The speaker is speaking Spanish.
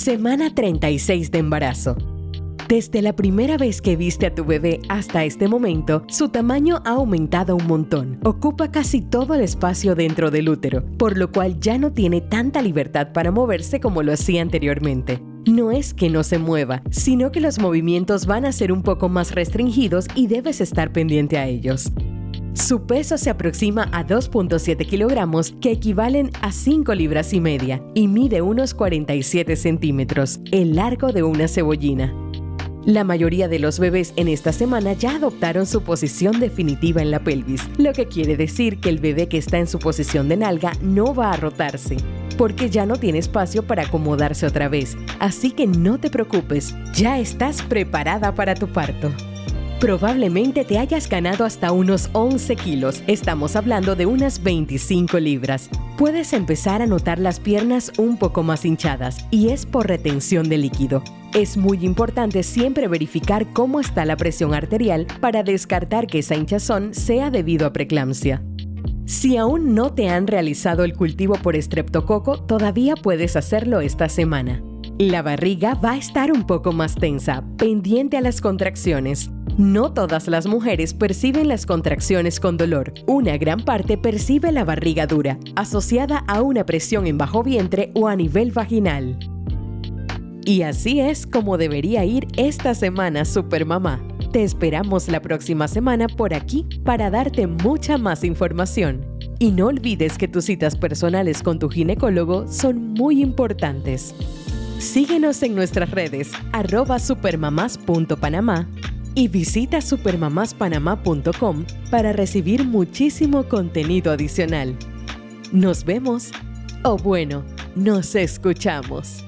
Semana 36 de embarazo. Desde la primera vez que viste a tu bebé hasta este momento, su tamaño ha aumentado un montón. Ocupa casi todo el espacio dentro del útero, por lo cual ya no tiene tanta libertad para moverse como lo hacía anteriormente. No es que no se mueva, sino que los movimientos van a ser un poco más restringidos y debes estar pendiente a ellos. Su peso se aproxima a 2.7 kilogramos, que equivalen a 5 libras y media, y mide unos 47 centímetros, el largo de una cebollina. La mayoría de los bebés en esta semana ya adoptaron su posición definitiva en la pelvis, lo que quiere decir que el bebé que está en su posición de nalga no va a rotarse, porque ya no tiene espacio para acomodarse otra vez. Así que no te preocupes, ya estás preparada para tu parto. Probablemente te hayas ganado hasta unos 11 kilos, estamos hablando de unas 25 libras. Puedes empezar a notar las piernas un poco más hinchadas y es por retención de líquido. Es muy importante siempre verificar cómo está la presión arterial para descartar que esa hinchazón sea debido a preeclampsia. Si aún no te han realizado el cultivo por estreptococo, todavía puedes hacerlo esta semana. La barriga va a estar un poco más tensa, pendiente a las contracciones. No todas las mujeres perciben las contracciones con dolor. Una gran parte percibe la barriga dura, asociada a una presión en bajo vientre o a nivel vaginal. Y así es como debería ir esta semana Supermamá. Te esperamos la próxima semana por aquí para darte mucha más información. Y no olvides que tus citas personales con tu ginecólogo son muy importantes. Síguenos en nuestras redes arroba supermamás.panamá y visita supermamaspanamá.com para recibir muchísimo contenido adicional. Nos vemos, o bueno, nos escuchamos.